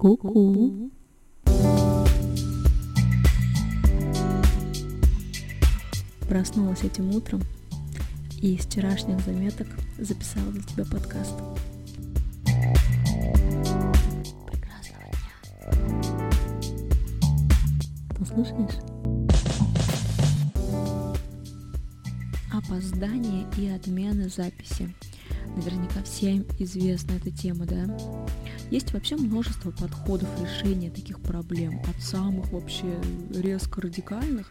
Ку-ку. Проснулась этим утром и из вчерашних заметок записала для тебя подкаст. Прекрасного дня. Послушаешь? Опоздание и отмены записи. Наверняка всем известна эта тема, да? Есть вообще множество подходов решения таких проблем, от самых вообще резко радикальных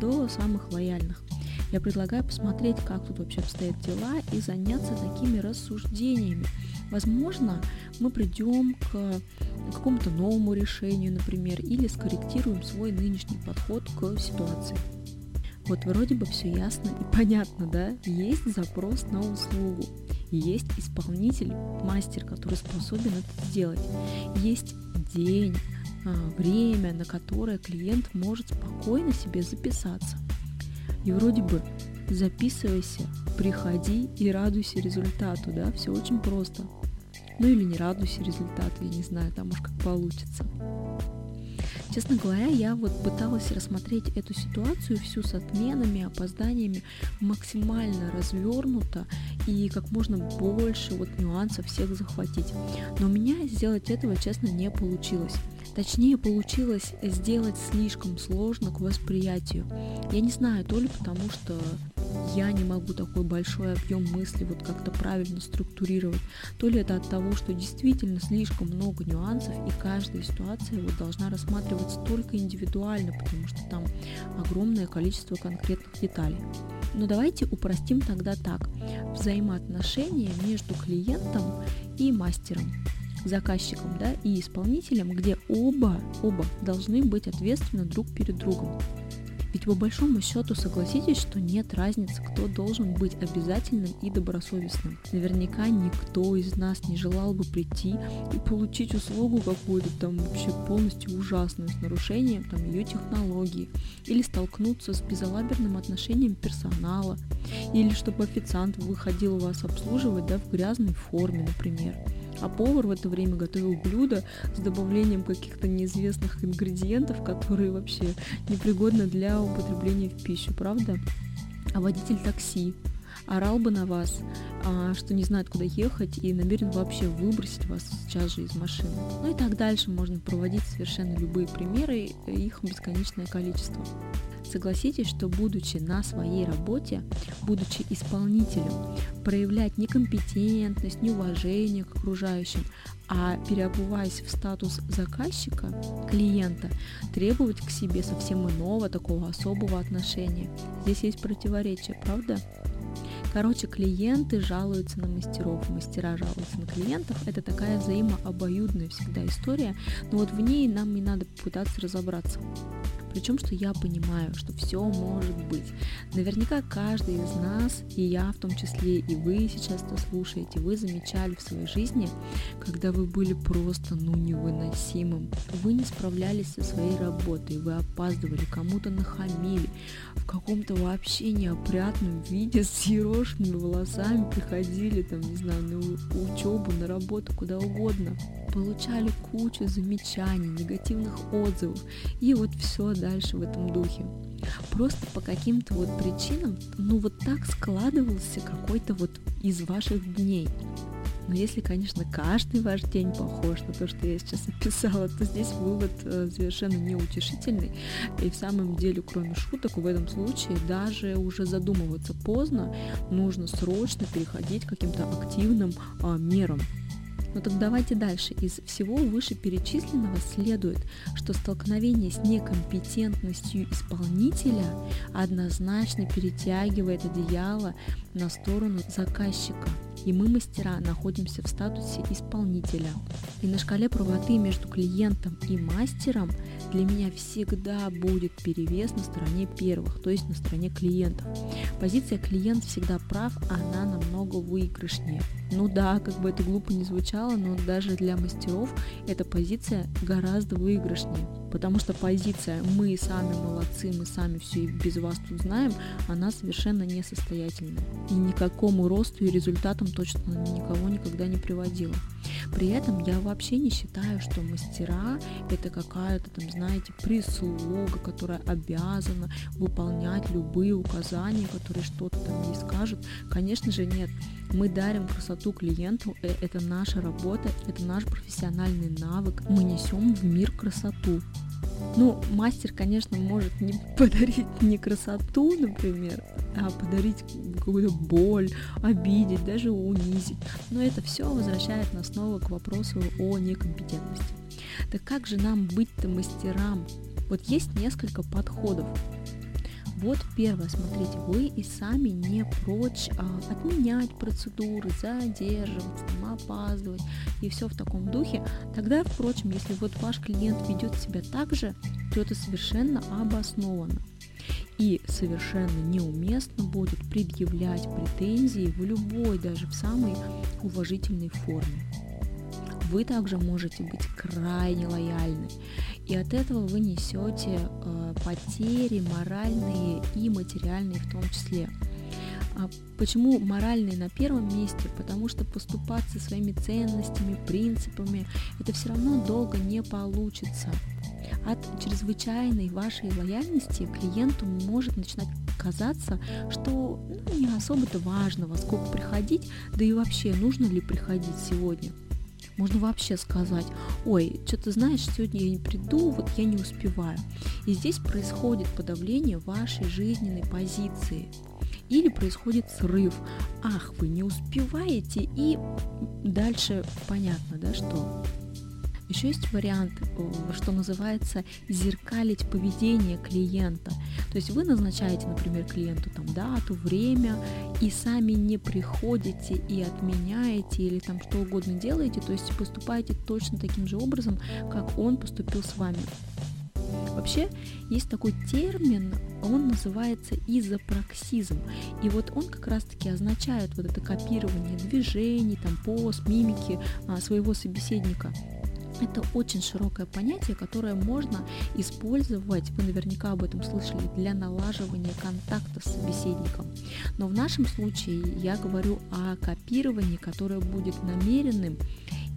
до самых лояльных. Я предлагаю посмотреть, как тут вообще обстоят дела и заняться такими рассуждениями. Возможно, мы придем к какому-то новому решению, например, или скорректируем свой нынешний подход к ситуации. Вот вроде бы все ясно и понятно, да? Есть запрос на услугу. Есть исполнитель, мастер, который способен это сделать. Есть день, а, время, на которое клиент может спокойно себе записаться. И вроде бы записывайся, приходи и радуйся результату, да, все очень просто. Ну или не радуйся результату, я не знаю, там уж как получится. Честно говоря, я вот пыталась рассмотреть эту ситуацию всю с отменами, опозданиями максимально развернуто и как можно больше вот нюансов всех захватить. Но у меня сделать этого, честно, не получилось. Точнее, получилось сделать слишком сложно к восприятию. Я не знаю, то ли потому, что я не могу такой большой объем мысли вот как-то правильно структурировать, то ли это от того, что действительно слишком много нюансов, и каждая ситуация вот должна рассматриваться только индивидуально, потому что там огромное количество конкретных деталей. Но давайте упростим тогда так. Взаимоотношения между клиентом и мастером заказчиком да, и исполнителем, где оба, оба должны быть ответственны друг перед другом. Ведь по большому счету согласитесь, что нет разницы, кто должен быть обязательным и добросовестным. Наверняка никто из нас не желал бы прийти и получить услугу какую-то там вообще полностью ужасную с нарушением там ее технологии, или столкнуться с безалаберным отношением персонала, или чтобы официант выходил вас обслуживать да, в грязной форме, например а повар в это время готовил блюдо с добавлением каких-то неизвестных ингредиентов, которые вообще непригодны для употребления в пищу, правда? А водитель такси орал бы на вас, а, что не знает, куда ехать и намерен вообще выбросить вас сейчас же из машины. Ну и так дальше можно проводить совершенно любые примеры, их бесконечное количество. Согласитесь, что будучи на своей работе, будучи исполнителем, проявлять некомпетентность, неуважение к окружающим, а переобуваясь в статус заказчика, клиента, требовать к себе совсем иного, такого особого отношения. Здесь есть противоречие, правда? Короче, клиенты жалуются на мастеров, мастера жалуются на клиентов. Это такая взаимообоюдная всегда история, но вот в ней нам и надо попытаться разобраться. Причем, что я понимаю, что все может быть. Наверняка каждый из нас, и я в том числе, и вы сейчас это слушаете, вы замечали в своей жизни, когда вы были просто, ну, невыносимым. Вы не справлялись со своей работой, вы опаздывали, кому-то нахамили, в каком-то вообще неопрятном виде с ерошенными волосами приходили, там, не знаю, на учебу, на работу, куда угодно получали кучу замечаний, негативных отзывов и вот все дальше в этом духе. Просто по каким-то вот причинам, ну вот так складывался какой-то вот из ваших дней. Но если, конечно, каждый ваш день похож на то, что я сейчас описала, то здесь вывод э, совершенно неутешительный. И в самом деле, кроме шуток, в этом случае даже уже задумываться поздно, нужно срочно переходить к каким-то активным а, мерам. Но так давайте дальше. Из всего вышеперечисленного следует, что столкновение с некомпетентностью исполнителя однозначно перетягивает одеяло на сторону заказчика. И мы, мастера, находимся в статусе исполнителя. И на шкале правоты между клиентом и мастером для меня всегда будет перевес на стороне первых, то есть на стороне клиентов. Позиция клиент всегда прав, она намного выигрышнее. Ну да, как бы это глупо не звучало, но даже для мастеров эта позиция гораздо выигрышнее. Потому что позиция «мы сами молодцы, мы сами все и без вас тут знаем», она совершенно несостоятельная. И никакому росту и результатам точно никого никогда не приводила. При этом я вообще не считаю, что мастера это какая-то там, знаете, прислуга, которая обязана выполнять любые указания, которые что-то там ей скажут. Конечно же, нет. Мы дарим красоту клиенту, э, это наша работа, это наш профессиональный навык. Мы несем в мир красоту. Ну, мастер, конечно, может не подарить не красоту, например, а подарить какую-то боль, обидеть, даже унизить. Но это все возвращает нас снова к вопросу о некомпетентности. Так как же нам быть-то мастерам? Вот есть несколько подходов. Вот первое, смотрите, вы и сами не прочь а, отменять процедуры, задерживаться, там, опаздывать и все в таком духе. Тогда, впрочем, если вот ваш клиент ведет себя так же, то это совершенно обоснованно. И совершенно неуместно будет предъявлять претензии в любой, даже в самой уважительной форме. Вы также можете быть крайне лояльны и от этого вы несете э, потери моральные и материальные в том числе. А почему моральные на первом месте? Потому что поступать со своими ценностями, принципами, это все равно долго не получится. От чрезвычайной вашей лояльности клиенту может начинать казаться, что ну, не особо-то важно, во сколько приходить, да и вообще нужно ли приходить сегодня. Можно вообще сказать, ой, что ты знаешь, сегодня я не приду, вот я не успеваю. И здесь происходит подавление вашей жизненной позиции. Или происходит срыв. Ах, вы не успеваете, и дальше понятно, да, что еще есть вариант, что называется зеркалить поведение клиента. То есть вы назначаете, например, клиенту там дату, время, и сами не приходите и отменяете или там что угодно делаете, то есть поступаете точно таким же образом, как он поступил с вами. Вообще есть такой термин, он называется изопраксизм. И вот он как раз-таки означает вот это копирование движений, там, поз, мимики а, своего собеседника. Это очень широкое понятие, которое можно использовать, вы наверняка об этом слышали, для налаживания контакта с собеседником. Но в нашем случае я говорю о копировании, которое будет намеренным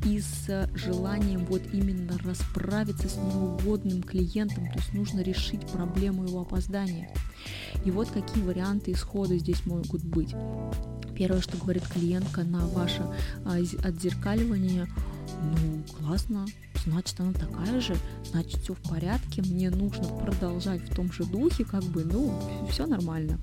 и с желанием вот именно расправиться с неугодным клиентом, то есть нужно решить проблему его опоздания. И вот какие варианты исхода здесь могут быть. Первое, что говорит клиентка на ваше а, отзеркаливание – ну, классно, значит, она такая же, значит, все в порядке, мне нужно продолжать в том же духе, как бы, ну, все нормально.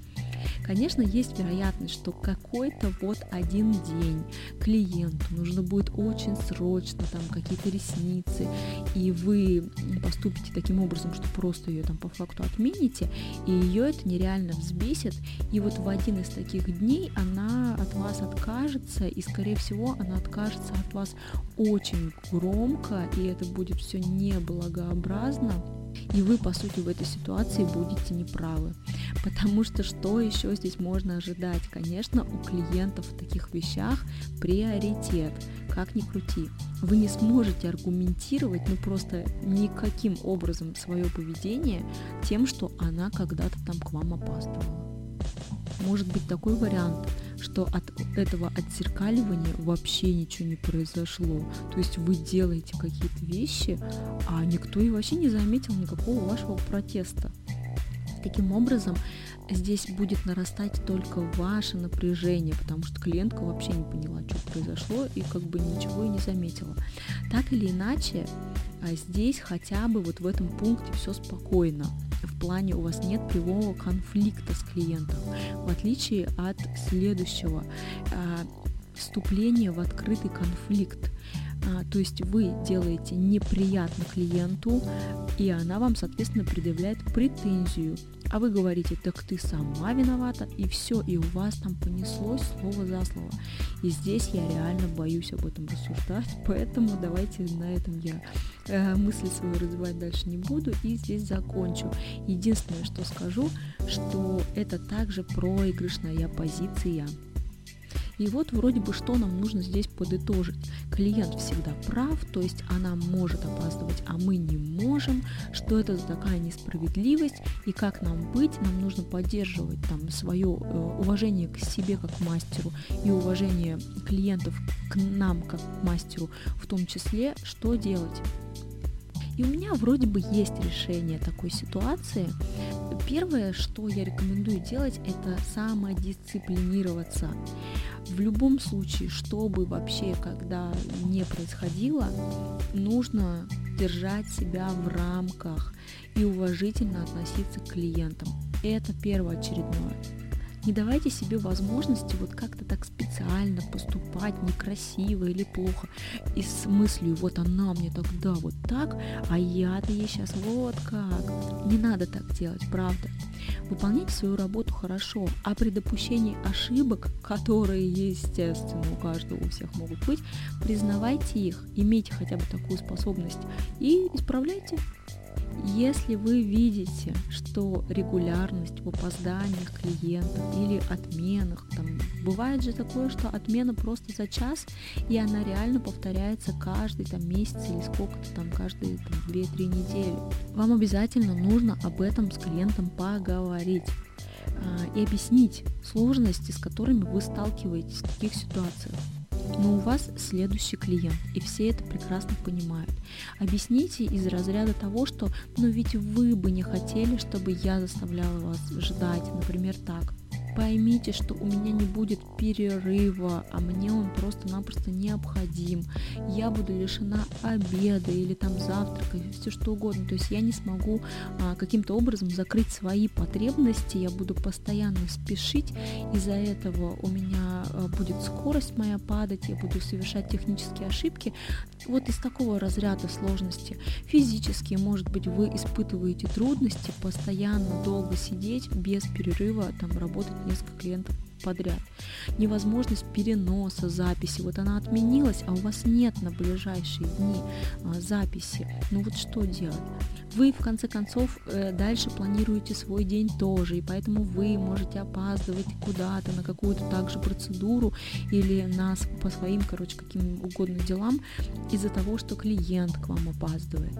Конечно, есть вероятность, что какой-то вот один день клиенту нужно будет очень срочно там какие-то ресницы, и вы поступите таким образом, что просто ее там по факту отмените, и ее это нереально взбесит, и вот в один из таких дней она от вас откажется, и скорее всего она откажется от вас очень громко, и это будет все неблагообразно, и вы, по сути, в этой ситуации будете неправы. Потому что что еще здесь можно ожидать? Конечно, у клиентов в таких вещах приоритет, как ни крути. Вы не сможете аргументировать, ну просто никаким образом свое поведение тем, что она когда-то там к вам опаздывала. Может быть такой вариант – что от этого отзеркаливания вообще ничего не произошло. То есть вы делаете какие-то вещи, а никто и вообще не заметил никакого вашего протеста. Таким образом, здесь будет нарастать только ваше напряжение, потому что клиентка вообще не поняла, что произошло, и как бы ничего и не заметила. Так или иначе, а здесь хотя бы вот в этом пункте все спокойно в плане у вас нет прямого конфликта с клиентом, в отличие от следующего а, вступления в открытый конфликт. А, то есть вы делаете неприятно клиенту, и она вам, соответственно, предъявляет претензию. А вы говорите, так ты сама виновата, и все, и у вас там понеслось слово за слово. И здесь я реально боюсь об этом рассуждать, поэтому давайте на этом я э, мысли свою развивать дальше не буду, и здесь закончу. Единственное, что скажу, что это также проигрышная позиция. И вот вроде бы что нам нужно здесь подытожить. Клиент всегда прав, то есть она может опаздывать, а мы не можем, что это за такая несправедливость, и как нам быть, нам нужно поддерживать там свое э, уважение к себе как мастеру и уважение клиентов к нам как мастеру в том числе, что делать. И у меня вроде бы есть решение такой ситуации. Первое, что я рекомендую делать, это самодисциплинироваться. В любом случае, что бы вообще когда не происходило, нужно держать себя в рамках и уважительно относиться к клиентам. Это первоочередное. Не давайте себе возможности вот как-то так специально поступать некрасиво или плохо. И с мыслью, вот она мне тогда вот так, а я-то ей сейчас вот как. Не надо так делать, правда. Выполняйте свою работу хорошо, а при допущении ошибок, которые, естественно, у каждого у всех могут быть, признавайте их, имейте хотя бы такую способность и исправляйте. Если вы видите, что регулярность в опозданиях клиентов или отменах, там, бывает же такое, что отмена просто за час, и она реально повторяется каждый там, месяц или сколько-то там, каждые там, 2-3 недели, вам обязательно нужно об этом с клиентом поговорить а, и объяснить сложности, с которыми вы сталкиваетесь в таких ситуациях но у вас следующий клиент, и все это прекрасно понимают. Объясните из разряда того, что «ну ведь вы бы не хотели, чтобы я заставляла вас ждать», например, так. Поймите, что у меня не будет перерыва, а мне он просто-напросто необходим. Я буду лишена обеда или там завтрака, все что угодно. То есть я не смогу а, каким-то образом закрыть свои потребности, я буду постоянно спешить, из-за этого у меня а, будет скорость моя падать, я буду совершать технические ошибки. Вот из такого разряда сложности. Физически, может быть, вы испытываете трудности постоянно долго сидеть без перерыва, там работать несколько клиентов подряд. Невозможность переноса записи. Вот она отменилась, а у вас нет на ближайшие дни а, записи. Ну вот что делать? Вы, в конце концов, э, дальше планируете свой день тоже, и поэтому вы можете опаздывать куда-то на какую-то также процедуру или на, по своим, короче, каким угодно делам из-за того, что клиент к вам опаздывает.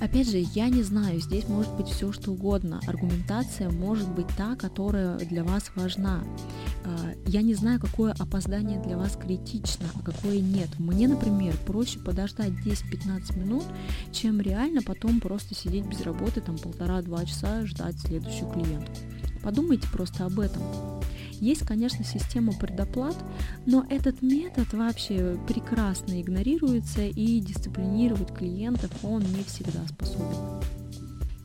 Опять же, я не знаю, здесь может быть все что угодно. Аргументация может быть та, которая для вас важна. А, я не знаю, какое опоздание для вас критично, а какое нет. Мне, например, проще подождать 10-15 минут, чем реально потом просто сидеть без работы там полтора-два часа ждать следующую клиентку. Подумайте просто об этом. Есть, конечно, система предоплат, но этот метод вообще прекрасно игнорируется и дисциплинировать клиентов он не всегда способен.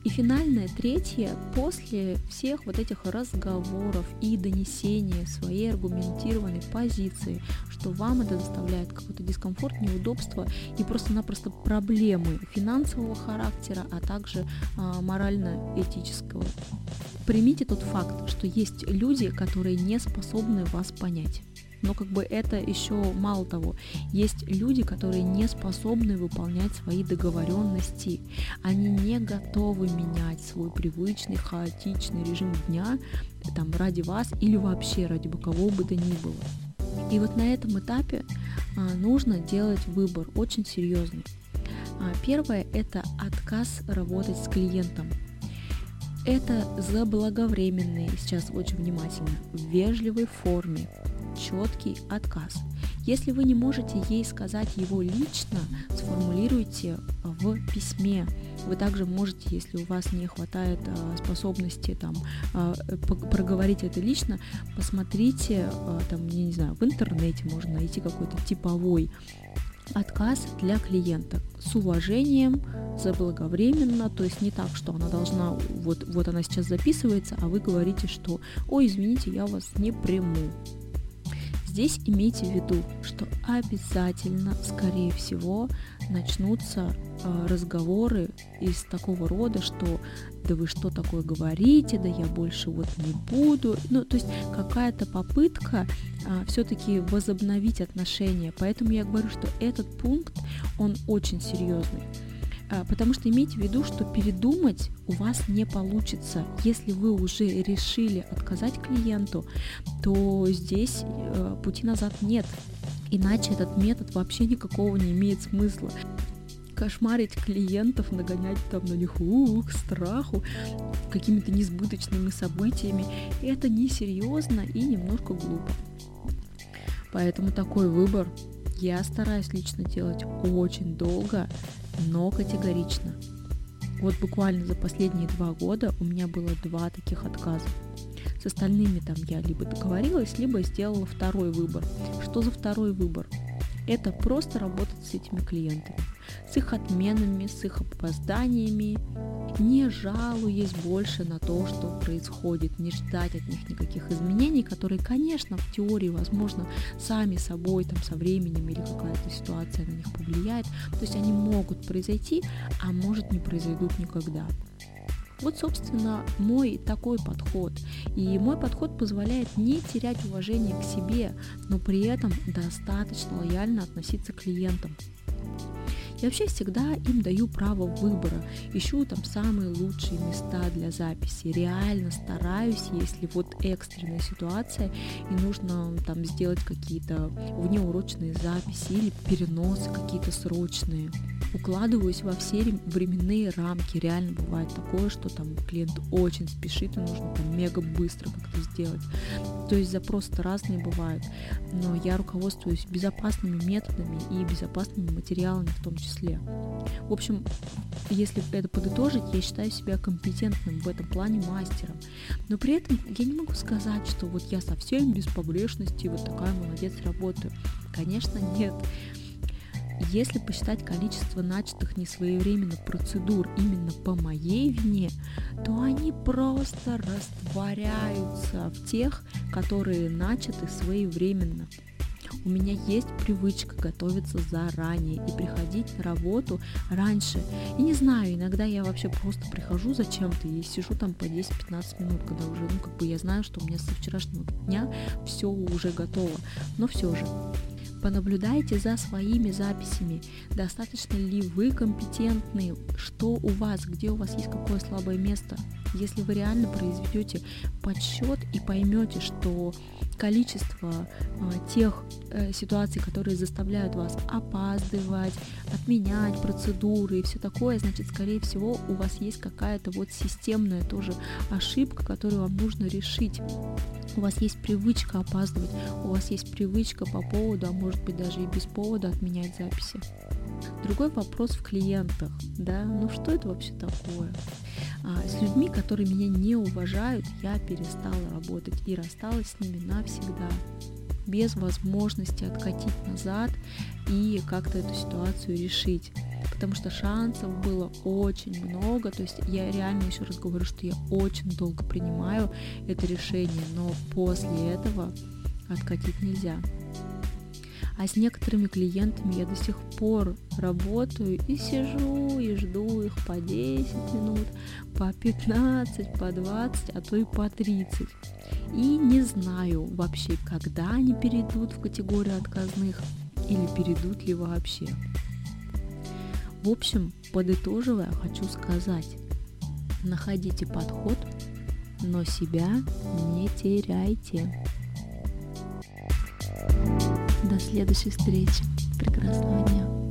И финальное, третье, после всех вот этих разговоров и донесения своей аргументированной позиции, что вам это доставляет какой-то дискомфорт, неудобство и просто-напросто проблемы финансового характера, а также а, морально-этического. Примите тот факт, что есть люди, которые не способны вас понять но как бы это еще мало того. Есть люди, которые не способны выполнять свои договоренности. Они не готовы менять свой привычный хаотичный режим дня там, ради вас или вообще ради кого бы то ни было. И вот на этом этапе а, нужно делать выбор очень серьезный. А, первое – это отказ работать с клиентом. Это заблаговременный, сейчас очень внимательно, в вежливой форме, четкий отказ. Если вы не можете ей сказать его лично, сформулируйте в письме. Вы также можете, если у вас не хватает а, способности там, а, проговорить это лично, посмотрите, там, я не знаю, в интернете можно найти какой-то типовой отказ для клиента с уважением, заблаговременно, то есть не так, что она должна, вот, вот она сейчас записывается, а вы говорите, что, ой, извините, я вас не приму. Здесь имейте в виду, что обязательно, скорее всего, начнутся э, разговоры из такого рода, что да вы что такое говорите, да я больше вот не буду. Ну, то есть какая-то попытка а, все-таки возобновить отношения. Поэтому я говорю, что этот пункт, он очень серьезный. А, потому что имейте в виду, что передумать у вас не получится. Если вы уже решили отказать клиенту, то здесь э, пути назад нет. Иначе этот метод вообще никакого не имеет смысла кошмарить клиентов, нагонять там на них ух, страху, какими-то несбыточными событиями. Это несерьезно и немножко глупо. Поэтому такой выбор я стараюсь лично делать очень долго, но категорично. Вот буквально за последние два года у меня было два таких отказа. С остальными там я либо договорилась, либо сделала второй выбор. Что за второй выбор? Это просто работать с этими клиентами, с их отменами, с их опозданиями, не жалуясь больше на то, что происходит, не ждать от них никаких изменений, которые, конечно, в теории, возможно, сами собой, там, со временем или какая-то ситуация на них повлияет. То есть они могут произойти, а может не произойдут никогда. Вот, собственно, мой такой подход. И мой подход позволяет не терять уважение к себе, но при этом достаточно лояльно относиться к клиентам. Я вообще всегда им даю право выбора, ищу там самые лучшие места для записи, реально стараюсь, если вот экстренная ситуация и нужно там сделать какие-то внеурочные записи или переносы какие-то срочные укладываюсь во все временные рамки. Реально бывает такое, что там клиент очень спешит и нужно там мега быстро как-то сделать. То есть запросы разные бывают, но я руководствуюсь безопасными методами и безопасными материалами в том числе. В общем, если это подытожить, я считаю себя компетентным в этом плане мастером. Но при этом я не могу сказать, что вот я совсем без погрешности, вот такая молодец работаю. Конечно, нет. Если посчитать количество начатых несвоевременно процедур именно по моей вине, то они просто растворяются в тех, которые начаты своевременно. У меня есть привычка готовиться заранее и приходить на работу раньше. И не знаю, иногда я вообще просто прихожу зачем-то и сижу там по 10-15 минут, когда уже, ну, как бы я знаю, что у меня со вчерашнего дня все уже готово. Но все же, Понаблюдайте за своими записями. Достаточно ли вы компетентны? Что у вас? Где у вас есть какое слабое место? Если вы реально произведете подсчет и поймете, что количество э, тех э, ситуаций, которые заставляют вас опаздывать, отменять процедуры и все такое, значит, скорее всего, у вас есть какая-то вот системная тоже ошибка, которую вам нужно решить у вас есть привычка опаздывать, у вас есть привычка по поводу, а может быть даже и без повода отменять записи. Другой вопрос в клиентах, да, ну что это вообще такое? А, с людьми, которые меня не уважают, я перестала работать и рассталась с ними навсегда без возможности откатить назад и как-то эту ситуацию решить потому что шансов было очень много, то есть я реально еще раз говорю, что я очень долго принимаю это решение, но после этого откатить нельзя. А с некоторыми клиентами я до сих пор работаю и сижу и жду их по 10 минут, по 15, по 20, а то и по 30. И не знаю вообще, когда они перейдут в категорию отказных или перейдут ли вообще. В общем, подытоживая, хочу сказать, находите подход, но себя не теряйте. До следующей встречи. Прекрасного дня.